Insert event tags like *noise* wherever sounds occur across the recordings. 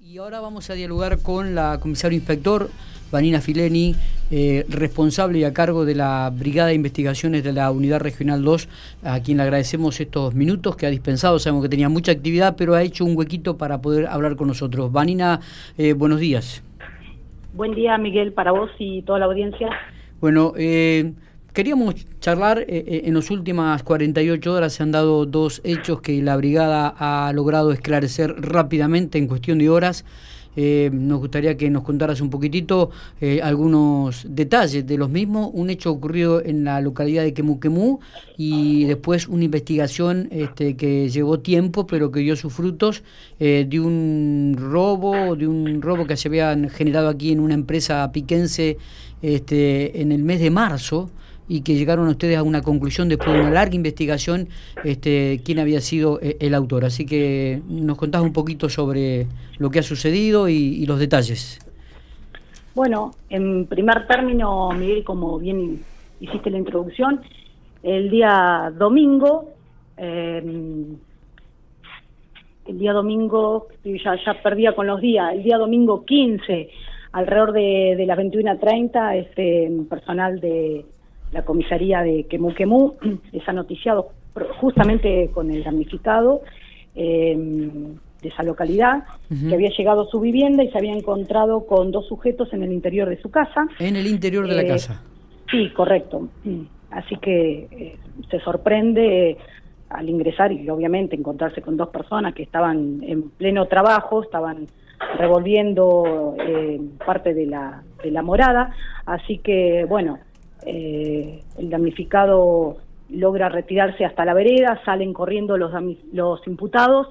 Y ahora vamos a dialogar con la comisario inspector Vanina Fileni, eh, responsable y a cargo de la Brigada de Investigaciones de la Unidad Regional 2, a quien le agradecemos estos minutos que ha dispensado. Sabemos que tenía mucha actividad, pero ha hecho un huequito para poder hablar con nosotros. Vanina, eh, buenos días. Buen día, Miguel, para vos y toda la audiencia. Bueno, eh, Queríamos charlar, eh, eh, en las últimas 48 horas se han dado dos hechos que la brigada ha logrado esclarecer rápidamente en cuestión de horas. Eh, nos gustaría que nos contaras un poquitito algunos detalles de los mismos. Un hecho ocurrido en la localidad de Quemuquemú y después una investigación este, que llevó tiempo pero que dio sus frutos de un robo, de un robo que se había generado aquí en una empresa piquense este, en el mes de marzo y que llegaron ustedes a una conclusión después de una larga investigación este, quién había sido eh, el autor. Así que nos contás un poquito sobre lo que ha sucedido y, los detalles. Bueno, en primer término, Miguel, como bien hiciste la introducción, el día domingo, em, el día domingo, ya, ya perdía con los días, el día domingo 15, alrededor de, de las 21.30, este personal de la comisaría de Quemú Quemú *clears throat* les ha noticiado justamente con el damnificado em, de esa localidad que había llegado a su vivienda y se había encontrado con dos sujetos en el interior de su casa. En el interior de la eh, casa. Sí, correcto. Así que eh, se sorprende eh, al ingresar y obviamente encontrarse con dos personas que estaban en pleno trabajo, estaban revolviendo parte de la, de la morada. Así que, bueno, eh, el damnificado logra retirarse hasta la vereda, salen corriendo los, los imputados,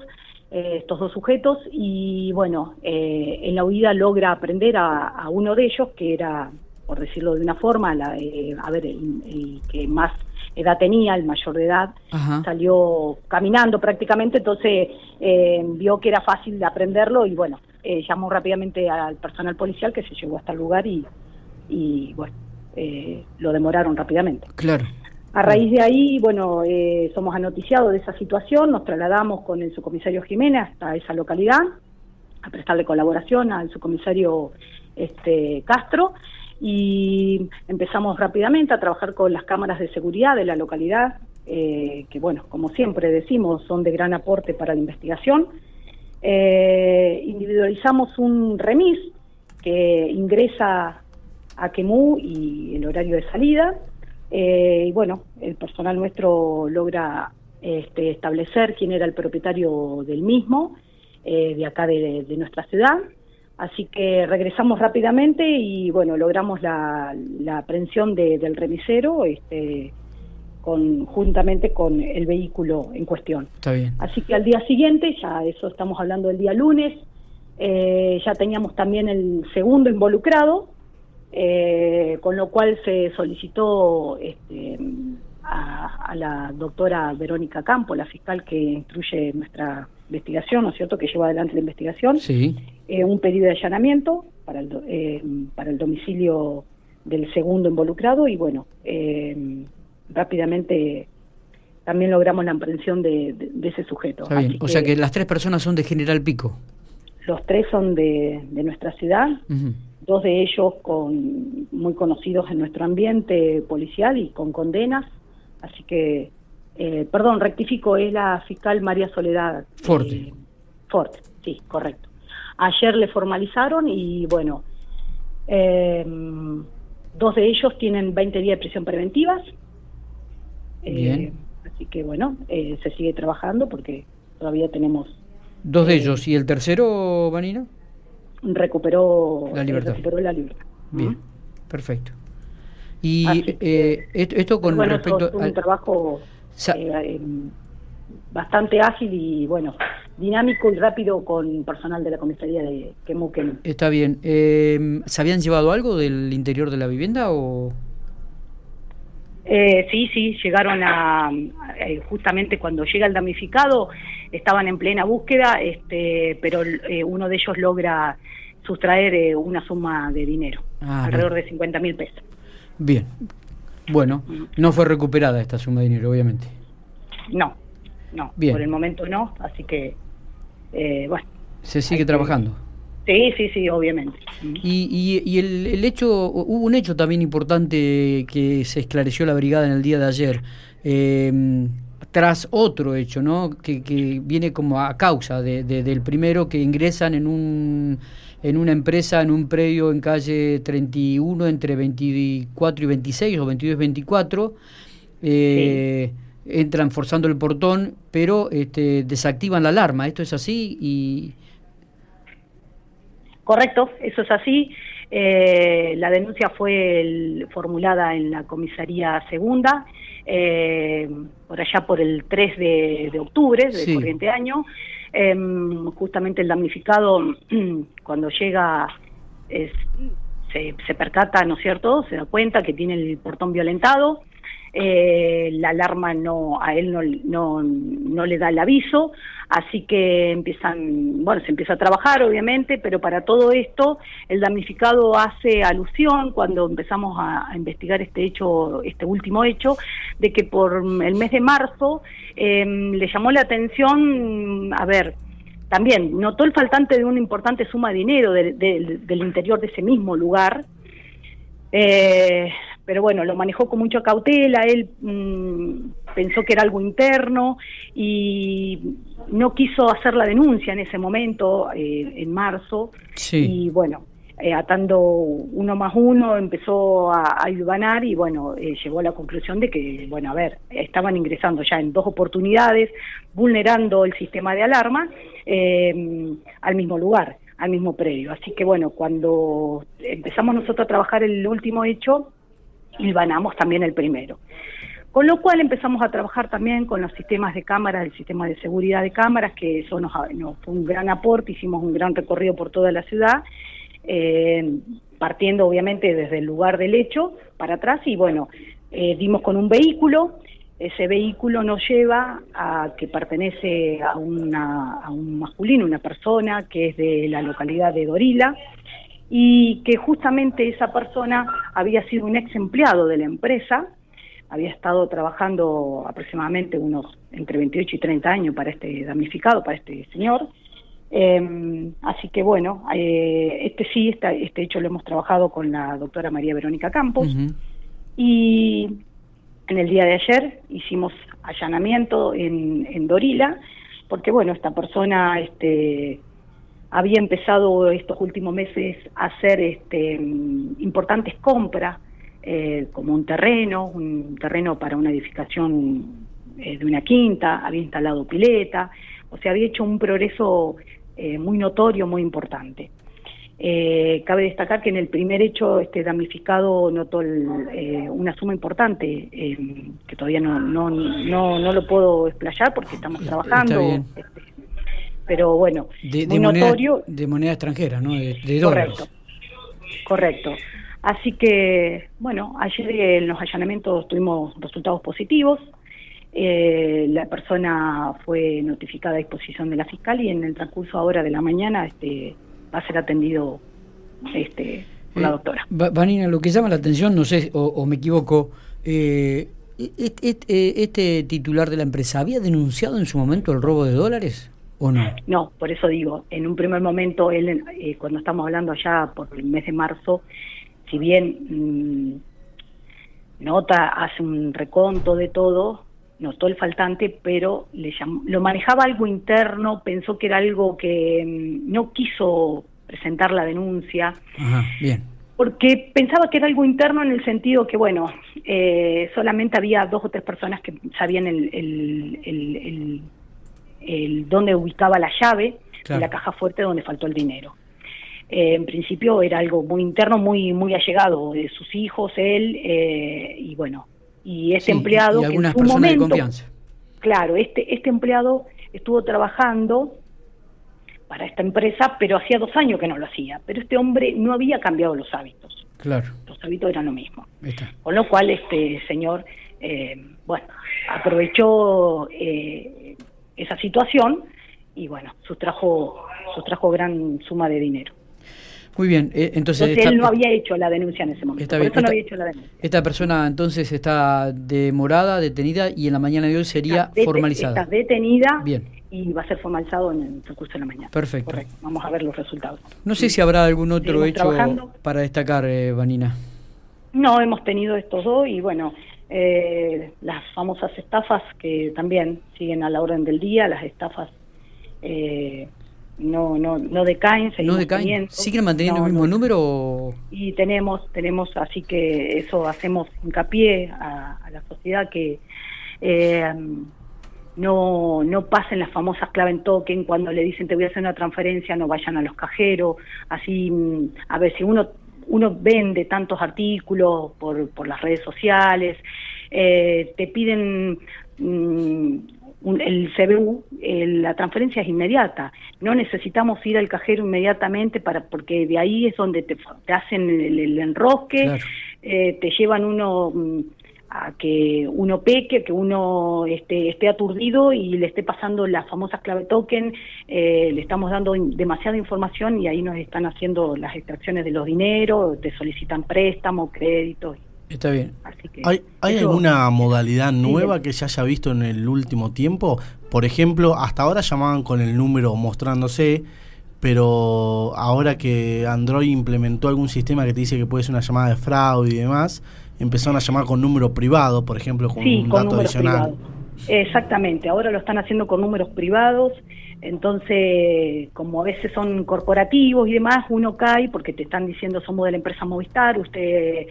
eh, estos dos sujetos, y bueno, eh, en la huida logra aprender a, uno de ellos, que era, por decirlo de una forma, la, eh, a ver, el, que más edad tenía, el mayor de edad, salió caminando prácticamente, entonces vio que era fácil de aprenderlo y bueno, llamó rápidamente al personal policial que se llevó hasta el lugar y, y bueno, eh, lo demoraron rápidamente. Claro. A raíz de ahí, bueno, eh, somos anoticiados de esa situación, nos trasladamos con el subcomisario Jiménez hasta esa localidad a prestarle colaboración al subcomisario este, Castro y empezamos rápidamente a trabajar con las cámaras de seguridad de la localidad, eh, que bueno, como siempre decimos, son de gran aporte para la investigación. individualizamos un remis que ingresa a Quemú y el horario de salida. Eh, y bueno, el personal nuestro logra este, establecer quién era el propietario del mismo, eh, de acá de, nuestra ciudad. Así que regresamos rápidamente y bueno, logramos la, aprehensión del remisero este, con, juntamente con el vehículo en cuestión. Está bien. Así que al día siguiente, ya eso estamos hablando del día lunes, eh, ya teníamos también el segundo involucrado, eh, con lo cual se solicitó este, a, la doctora Verónica Campo, la fiscal que instruye nuestra investigación, ¿no es cierto?, que lleva adelante la investigación, eh, un pedido de allanamiento para el, eh, para el domicilio del segundo involucrado y bueno, rápidamente también logramos la aprehensión de, ese sujeto. o sea que las tres personas son de General Pico. Los tres son de, nuestra ciudad dos de ellos con muy conocidos en nuestro ambiente policial y con condenas, así que, eh, perdón, rectifico, es la fiscal María Soledad. Forte. Eh, Forte, sí, correcto. Ayer le formalizaron y bueno, em, dos de ellos tienen 20 días de prisión preventivas. Eh, Bien. así que bueno, se sigue trabajando porque todavía tenemos... Dos de ellos, ¿y el tercero, Vanina? Recuperó la libertad. Recuperó la libertad. Bien, perfecto. Y eh, esto con respecto a un trabajo eh, bastante ágil y bueno, dinámico y rápido con personal de la comisaría de Quemuquén. Está bien. Eh, ¿Se habían llevado algo del interior de la vivienda o...? Eh, sí, sí, llegaron a, eh, justamente cuando llega el damnificado, estaban en plena búsqueda, este, pero eh, uno de ellos logra sustraer eh, una suma de dinero, ah, alrededor de 50 mil pesos. Bien, bueno, no fue recuperada esta suma de dinero, obviamente. No, no, por el momento no, así que, bueno. Se sigue trabajando. Sí, sí, sí, obviamente. Y, y, el, el, hecho, hubo un hecho también importante que se esclareció la brigada en el día de ayer, eh, tras otro hecho, ¿no? Que, que, viene como a causa de, del primero que ingresan en un en una empresa, en un predio en calle 31 entre 24 y 26 o 22 y 24. Eh, entran forzando el portón, pero este, desactivan la alarma. ¿Esto es así? y Correcto, eso es así. Eh, la denuncia fue formulada en la comisaría segunda, eh, por allá por el 3 de, octubre del corriente año. Em, justamente el damnificado, *clears throat* cuando llega, se, se percata, ¿no es cierto? Se da cuenta que tiene el portón violentado eh, la alarma no a él no, no, no le da el aviso, así que empiezan, bueno, se empieza a trabajar obviamente, pero para todo esto el damnificado hace alusión cuando empezamos a, investigar este hecho, este último hecho, de que por el mes de marzo em, le llamó la atención, a ver, también notó el faltante de una importante suma de dinero del interior de ese mismo lugar, eh, pero bueno, lo manejó con mucha cautela, él mm, pensó que era algo interno y no quiso hacer la denuncia en ese momento, eh, en marzo, y bueno, eh, atando uno más uno empezó a, a y bueno, eh, llegó a la conclusión de que, bueno, a ver, estaban ingresando ya en dos oportunidades, vulnerando el sistema de alarma al mismo lugar al mismo predio. Así que bueno, cuando empezamos nosotros a trabajar el último hecho, hilvanamos también el primero. Con lo cual empezamos a trabajar también con los sistemas de cámaras, el sistema de seguridad de cámaras, que eso nos, fue un gran aporte, hicimos un gran recorrido por toda la ciudad, eh, partiendo obviamente desde el lugar del hecho para atrás y bueno, eh, dimos con un vehículo, ese vehículo nos lleva a que pertenece a, una, a un masculino, una persona que es de la localidad de Dorila, y que justamente esa persona había sido un ex empleado de la empresa, había estado trabajando aproximadamente unos entre 28 y 30 años para este damnificado, para este señor. Eh, así que bueno, eh, este sí, este, este hecho lo hemos trabajado con la doctora María Verónica Campos y en el día de ayer hicimos allanamiento en, en Dorila, porque bueno, esta persona este, había empezado estos últimos meses a hacer este, importantes compras, eh, como un terreno, un terreno para una edificación eh, de una quinta, había instalado pileta, o sea, había hecho un progreso eh, muy notorio, muy importante. cabe destacar que en el primer hecho este damnificado notó una suma importante que todavía no, no, no, no lo puedo explayar porque estamos trabajando este, pero bueno, de, muy notorio. de moneda extranjera, ¿no? De, Correcto, correcto. Así que, bueno, ayer en los allanamientos tuvimos resultados positivos. Eh, la persona fue notificada a disposición de la fiscal y en el transcurso ahora de la mañana este, va a ser atendido este, por la eh, doctora. Vanina, lo que llama la atención, no sé, o, me equivoco, eh, este, este titular de la empresa había denunciado en su momento el robo de dólares? ¿O no? No, por eso digo, en un primer momento, él, eh, cuando estamos hablando allá por el mes de marzo, si bien mm, nota, hace un reconto de todo, notó el faltante, pero le lo manejaba algo interno, pensó que era algo que mm, no quiso presentar la denuncia. Ajá, bien. Porque pensaba que era algo interno en el sentido que, bueno, eh, solamente había dos o tres personas que sabían el, el el dónde ubicaba la llave de la caja fuerte donde faltó el dinero. Eh, en principio era algo muy interno, muy muy allegado de sus hijos, él eh, y bueno, y este empleado que en su momento, claro, este este empleado estuvo trabajando para esta empresa, pero hacía dos años que no lo hacía. Pero este hombre no había cambiado los hábitos. Claro. Los hábitos eran lo mismo. Con lo cual este señor, eh, bueno, aprovechó eh, esa situación y bueno, sustrajo, sustrajo gran suma de dinero. Muy bien, eh, entonces... él no había hecho la denuncia en ese momento, por eso no había hecho la denuncia. Esta persona entonces está demorada, detenida y en la mañana de hoy sería formalizada. Está detenida bien. y va a ser formalizado en el curso de la mañana. Perfecto. Correcto, vamos a ver los resultados. No sé si habrá algún otro hecho para destacar, eh, Vanina. No, hemos tenido estos dos y bueno, eh, las famosas estafas que también siguen a la orden del día, las estafas... Eh, no no no decaen no decaen. siguen manteniendo el mismo número y tenemos tenemos así que eso hacemos hincapié a, la sociedad que eh, no no pasen las famosas clave en token cuando le dicen te voy a hacer una transferencia no vayan a los cajeros así mm, a ver si uno uno vende tantos artículos por, por las redes sociales eh, te piden mm, el CBU, la transferencia es inmediata. No necesitamos ir al cajero inmediatamente para porque de ahí es donde te, hacen el, enrosque, eh, te llevan uno mm, a que uno peque, que uno esté, esté aturdido y le esté pasando las famosas clave token, eh, le estamos dando demasiada información y ahí nos están haciendo las extracciones de los dineros, te solicitan préstamos, créditos Está bien. ¿Hay, ¿hay alguna modalidad nueva que se haya visto en el último tiempo? Por ejemplo, hasta ahora llamaban con el número mostrándose, pero ahora que Android implementó algún sistema que te dice que puede ser una llamada de fraude y demás, empezaron a llamar con número privado, por ejemplo, con un dato adicional. Exactamente, ahora lo están haciendo con números privados entonces, como a veces son corporativos y demás, uno cae porque te están diciendo somos de la empresa Movistar, usted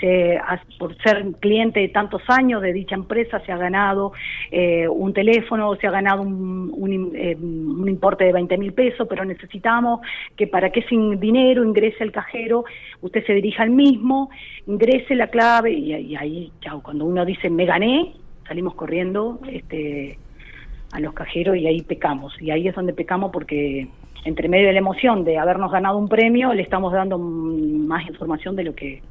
se, por ser cliente de tantos años de dicha empresa se ha ganado eh, un teléfono, se ha ganado un, un, eh, un importe de 20 mil pesos, pero necesitamos que para que sin dinero ingrese al cajero, usted se dirija al mismo, ingrese la clave y, y ahí, chao, cuando uno dice me gané, salimos corriendo, este a los cajeros y ahí pecamos. Y ahí es donde pecamos porque entre medio de la emoción de habernos ganado un premio, le estamos dando más información de lo que,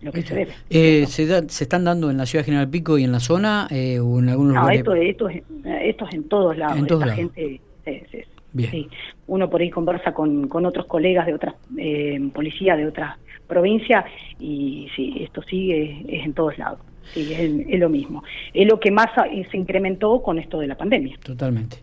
lo que se debe. Eh, ¿se, ¿Se están dando en la ciudad General Pico y en la zona eh, o en algunos no, Esto, esto, es, esto es en todos lados. En todos gente, Sí. Uno por ahí conversa con, con otros colegas de otras eh, policías de otras provincias y sí, esto sigue es en todos lados. Sí, es, lo mismo. Es lo que más se incrementó con esto de la pandemia. Totalmente.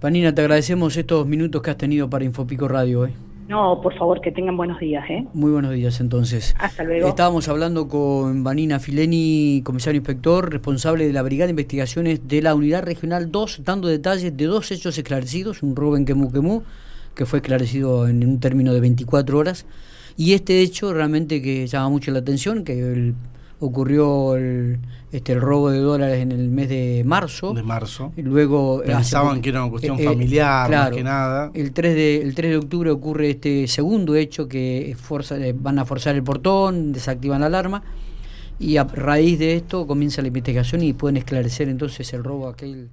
Panina, te agradecemos estos minutos que has tenido para Infopico Radio. ¿eh? No, por favor, que tengan buenos días. ¿eh? Muy buenos días, entonces. Hasta luego. Estábamos hablando con Vanina Fileni, comisario inspector, responsable de la Brigada de Investigaciones de la Unidad Regional 2, dando detalles de dos hechos esclarecidos, un robo en Quemú que fue esclarecido en un término de 24 horas, y este hecho realmente que llama mucho la atención, que el ocurrió el, este, el robo de dólares en el mes de marzo. De marzo. Y luego pensaban que era una cuestión eh, eh, familiar, más que nada. El 3 de el 3 de octubre ocurre este segundo hecho que eh, van a forzar el portón, desactivan la alarma y a raíz de esto comienza la investigación y pueden esclarecer entonces el robo aquel